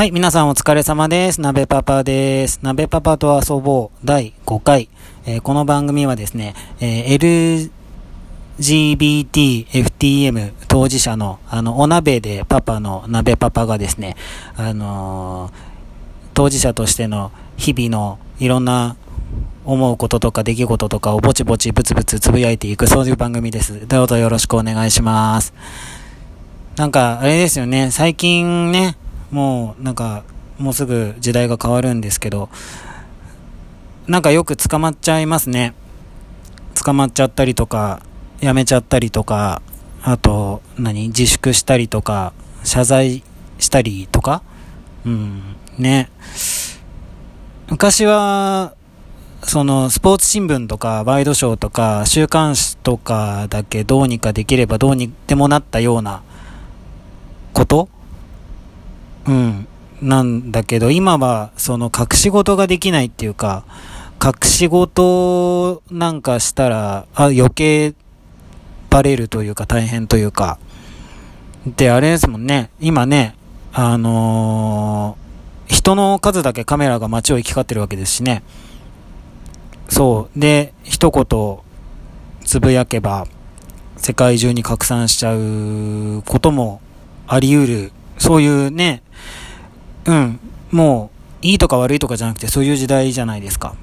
はい、皆さんお疲れ様です。鍋パパです。鍋パパと遊ぼう第5回。えー、この番組はですね、えー、LGBT、FTM 当事者の、あの、お鍋でパパの鍋パパがですね、あのー、当事者としての日々のいろんな思うこととか出来事とかをぼちぼちブツブツつぶやいていく、そういう番組です。どうぞよろしくお願いします。なんか、あれですよね、最近ね、もうなんか、もうすぐ時代が変わるんですけど、なんかよく捕まっちゃいますね。捕まっちゃったりとか、やめちゃったりとか、あと、何自粛したりとか、謝罪したりとかうん、ね。昔は、その、スポーツ新聞とか、ワイドショーとか、週刊誌とかだけどうにかできればどうにでもなったようなことうん。なんだけど、今は、その、隠し事ができないっていうか、隠し事なんかしたら、あ、余計バレるというか大変というか。で、あれですもんね。今ね、あのー、人の数だけカメラが街を行き交ってるわけですしね。そう。で、一言つぶやけば、世界中に拡散しちゃうこともあり得るそういうね、うん、もう、いいとか悪いとかじゃなくて、そういう時代じゃないですか。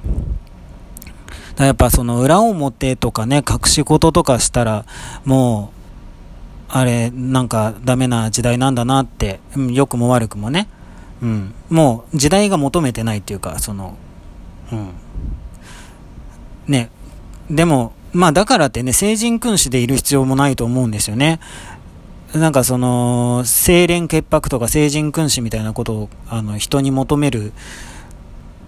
だやっぱその裏表とかね、隠し事とかしたら、もう、あれ、なんかダメな時代なんだなって、うん、良くも悪くもね、うん、もう時代が求めてないっていうか、その、うん、ね、でも、まあだからってね、成人君子でいる必要もないと思うんですよね。なんかその、清廉潔白とか成人君子みたいなことを、あの、人に求める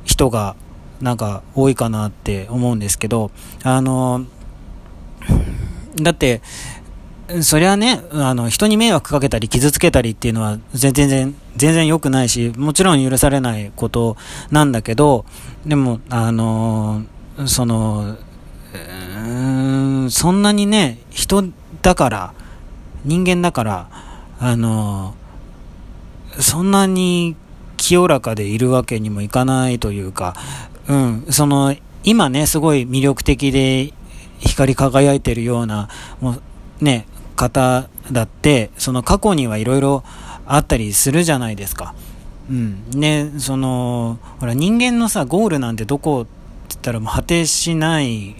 人が、なんか多いかなって思うんですけど、あの、だって、そりゃね、あの、人に迷惑かけたり傷つけたりっていうのは全然、全然良くないし、もちろん許されないことなんだけど、でも、あの、その、うんそんなにね、人だから、人間だから、あの、そんなに清らかでいるわけにもいかないというか、うん、その、今ね、すごい魅力的で光り輝いてるような、もう、ね、方だって、その過去にはいろいろあったりするじゃないですか。うん。ね、その、ほら、人間のさ、ゴールなんてどこって言ったらもう果てしない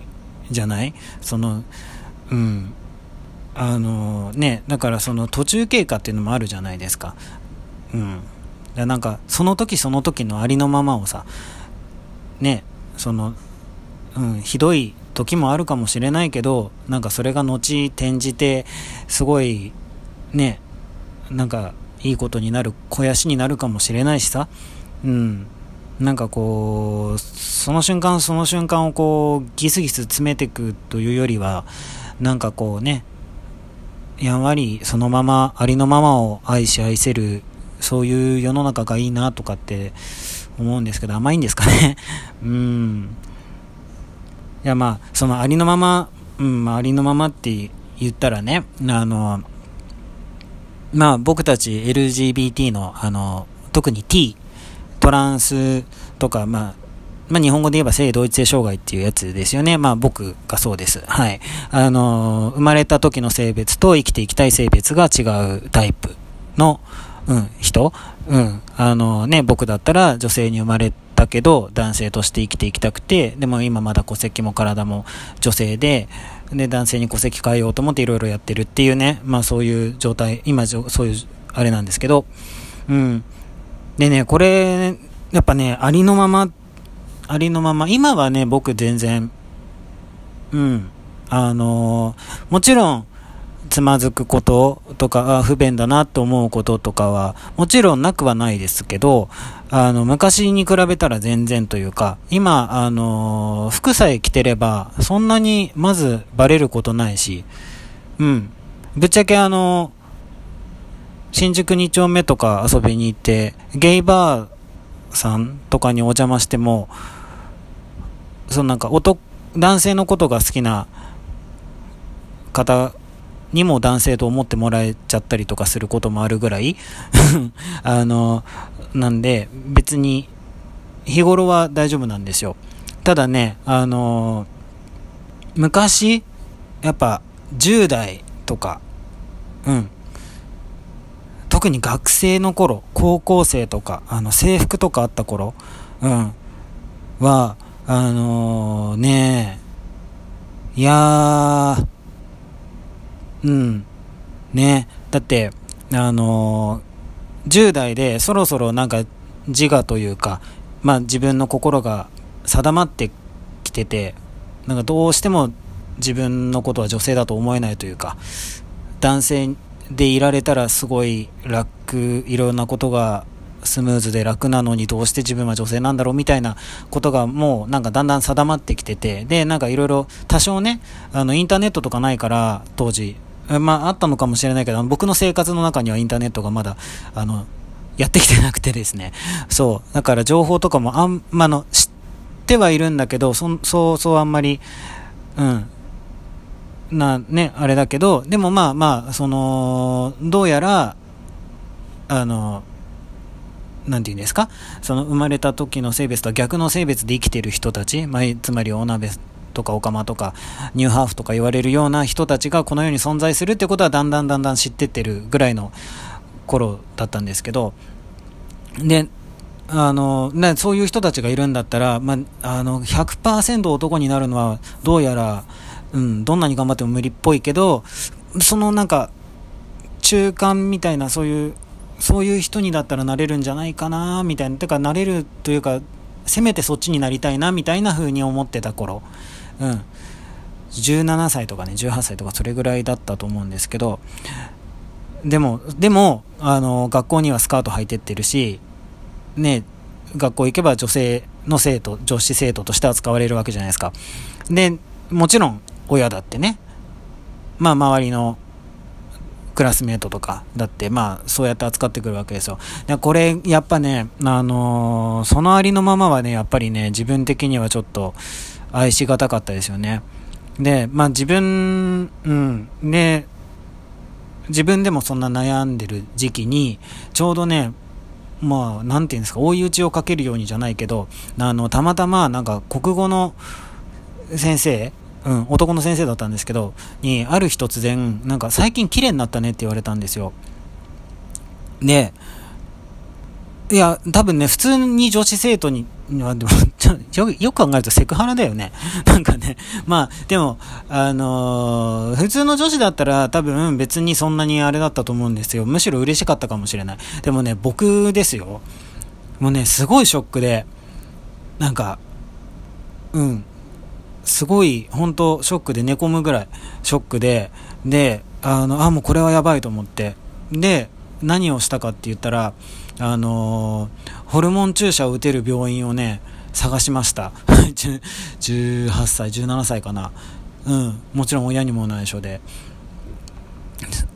じゃない？その、うん。あのね、だからその途中経過っていうのもあるじゃないですか。うん。だなんか、その時その時のありのままをさ、ね、その、うん、ひどい時もあるかもしれないけど、なんかそれが後転じて、すごい、ね、なんかいいことになる、肥やしになるかもしれないしさ、うん。なんかこう、その瞬間その瞬間をこう、ギスギス詰めていくというよりは、なんかこうね、やんわりそのままありのままを愛し愛せるそういう世の中がいいなとかって思うんですけど甘いんですかね？うん。いやまあそのありのままうんあ、ありのままって言ったらねあのまあ僕たち LGBT のあの特に T トランスとかまあまあ、日本語で言えば性同一性障害っていうやつですよね。まあ、僕がそうです。はい。あのー、生まれた時の性別と生きていきたい性別が違うタイプの、うん、人。うん。あのー、ね、僕だったら女性に生まれたけど、男性として生きていきたくて、でも今まだ戸籍も体も女性で、で、男性に戸籍変えようと思っていろいろやってるっていうね、まあそういう状態、今そういう、あれなんですけど、うん。でね、これ、やっぱね、ありのままありのまま、今はね、僕全然、うん、あのー、もちろん、つまずくこととか、不便だなと思うこととかは、もちろんなくはないですけど、あの、昔に比べたら全然というか、今、あのー、服さえ着てれば、そんなにまずバレることないし、うん。ぶっちゃけあのー、新宿2丁目とか遊びに行って、ゲイバーさんとかにお邪魔しても、そのなんか男、男性のことが好きな方にも男性と思ってもらえちゃったりとかすることもあるぐらい あの、なんで、別に、日頃は大丈夫なんですよ。ただね、あの昔、やっぱ、10代とか、うん。特に学生の頃、高校生とか、あの、制服とかあった頃、うん。は、あのー、ねいやー、うん。ね。だって、あのー、10代でそろそろなんか自我というか、まあ自分の心が定まってきてて、なんかどうしても自分のことは女性だと思えないというか、男性でいられたらすごい楽、いろんなことがスムーズで楽なのにどうして自分は女性なんだろうみたいなことがもうなんかだんだん定まってきてて、で、なんかいろいろ多少ね、あのインターネットとかないから当時、まああったのかもしれないけど、僕の生活の中にはインターネットがまだ、あの、やってきてなくてですね。そう。だから情報とかもあん、まあの、知ってはいるんだけど、そ、そうそうあんまり、うん、な、ね、あれだけど、でもまあまあ、その、どうやら、あの、なんて言うんですか？その生まれた時の性別とは逆の性別で生きてる人たち、まあ、つまりお鍋とかオカマとかニューハーフとか言われるような人たちがこの世に存在するってことはだんだんだんだん知ってってるぐらいの頃だったんですけど、で、あの、ね、そういう人たちがいるんだったら、まあ、あの、100%男になるのはどうやら、うん、どんなに頑張っても無理っぽいけど、そのなんか、中間みたいな、そういう、そういう人にだったらなれるんじゃないかな、みたいな。てか、なれるというか、せめてそっちになりたいな、みたいな風に思ってた頃。うん。17歳とかね、18歳とかそれぐらいだったと思うんですけど、でも、でも、あの、学校にはスカート履いてってるし、ね、学校行けば女性の生徒、女子生徒として扱われるわけじゃないですか。で、もちろん、親だってね、まあ周りのクラスメートとかだってまあそうやって扱ってくるわけですよ。でこれやっぱね、あのー、そのありのままはね、やっぱりね、自分的にはちょっと愛しがたかったですよね。で、まあ自分、うん、で、自分でもそんな悩んでる時期に、ちょうどね、まあ、なんていうんですか、追い打ちをかけるようにじゃないけど、あの、たまたま、なんか、国語の先生うん、男の先生だったんですけど、に、ある日突然、なんか最近綺麗になったねって言われたんですよ。で、いや、多分ね、普通に女子生徒に、は、でもよ、よく考えるとセクハラだよね。なんかね、まあ、でも、あのー、普通の女子だったら多分別にそんなにあれだったと思うんですよ。むしろ嬉しかったかもしれない。でもね、僕ですよ。もうね、すごいショックで、なんか、うん、すごい、本当ショックで寝込むぐらい、ショックで、で、あの、あ、もうこれはやばいと思って。で、何をしたかって言ったら、あの、ホルモン注射を打てる病院をね、探しました。18歳、17歳かな。うん、もちろん親にも内緒で。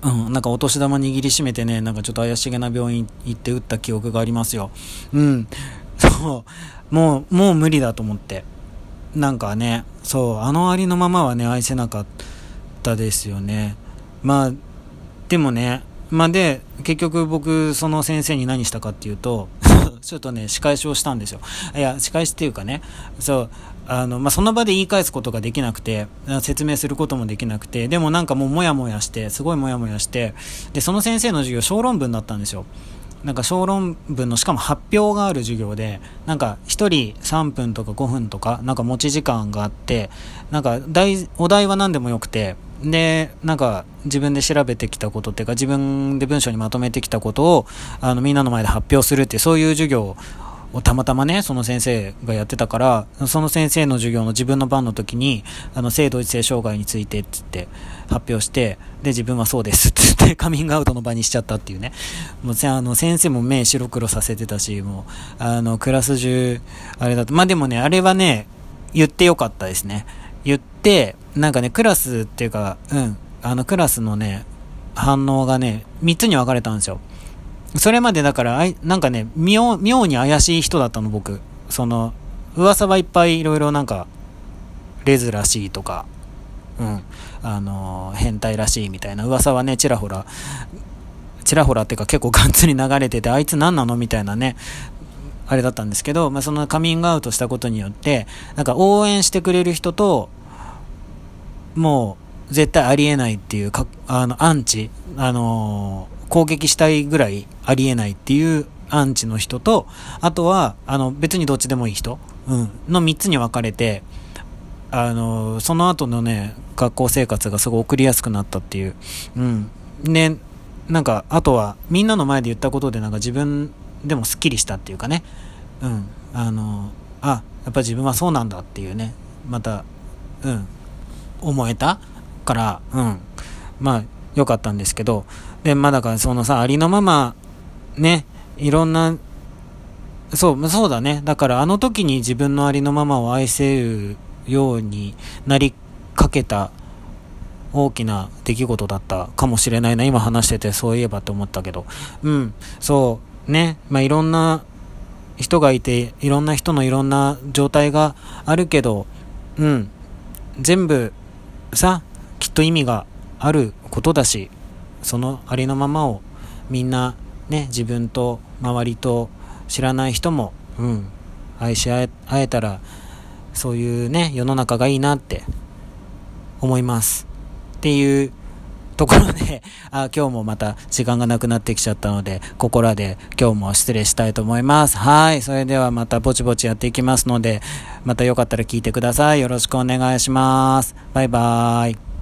うん、なんかお年玉握りしめてね、なんかちょっと怪しげな病院行って打った記憶がありますよ。うん。そう。もう、もう無理だと思って。なんかね、そう、あのありのままはね、愛せなかったですよね。まあ、でもね、まあで、結局僕、その先生に何したかっていうと、ちょっとね、仕返しをしたんですよ。いや、仕返しっていうかね、そう、あの、まあ、その場で言い返すことができなくて、説明することもできなくて、でもなんかもうもやもやして、すごいもやもやして、で、その先生の授業、小論文だったんですよ。なんか小論文のしかも発表がある授業で、なんか1人3分とか5分とか、なんか持ち時間があって、なんか題お題は何でもよくて、で、なんか自分で調べてきたことっていうか自分で文章にまとめてきたことをあのみんなの前で発表するってそういう授業をたまたまね、その先生がやってたから、その先生の授業の自分の番の時に、あの、性同一性障害についてっ、つって発表して、で、自分はそうです、つって カミングアウトの場にしちゃったっていうね。もう、あの、先生も目白黒させてたし、もう、あの、クラス中、あれだと、まあ、でもね、あれはね、言ってよかったですね。言って、なんかね、クラスっていうか、うん、あの、クラスのね、反応がね、3つに分かれたんですよ。それまでだから、なんかね、妙、妙に怪しい人だったの、僕。その、噂はいっぱいいろいろなんか、レズらしいとか、うん。あの、変態らしいみたいな噂はね、ちらほら、ちらほらってか結構ガンツリ流れてて、あいつ何なのみたいなね、あれだったんですけど、まあ、そのカミングアウトしたことによって、なんか応援してくれる人と、もう絶対ありえないっていうか、あの、アンチ、あのー、攻撃したいぐらいありえないっていうアンチの人と、あとは、あの、別にどっちでもいい人、うん、の3つに分かれて、あの、その後のね、学校生活がすごい送りやすくなったっていう。うん。ね、なんか、あとは、みんなの前で言ったことで、なんか自分でもスッキリしたっていうかね。うん。あの、あ、やっぱ自分はそうなんだっていうね。また、うん。思えたから、うん。まあ、良かったんですけど。で、まあだからそのさ、ありのまま、ね、いろんな、そう、そうだね。だからあの時に自分のありのままを愛せるようになりかけた大きな出来事だったかもしれないな。今話しててそういえばと思ったけど。うん、そうね。まあ、いろんな人がいて、いろんな人のいろんな状態があるけど、うん、全部さ、きっと意味があることだし、そのありのままをみんなね、自分と周りと知らない人も、うん、愛し合えたら、そういうね、世の中がいいなって思います。っていうところで、あ今日もまた時間がなくなってきちゃったので、ここらで今日も失礼したいと思います。はい。それではまたぼちぼちやっていきますので、またよかったら聞いてください。よろしくお願いします。バイバーイ。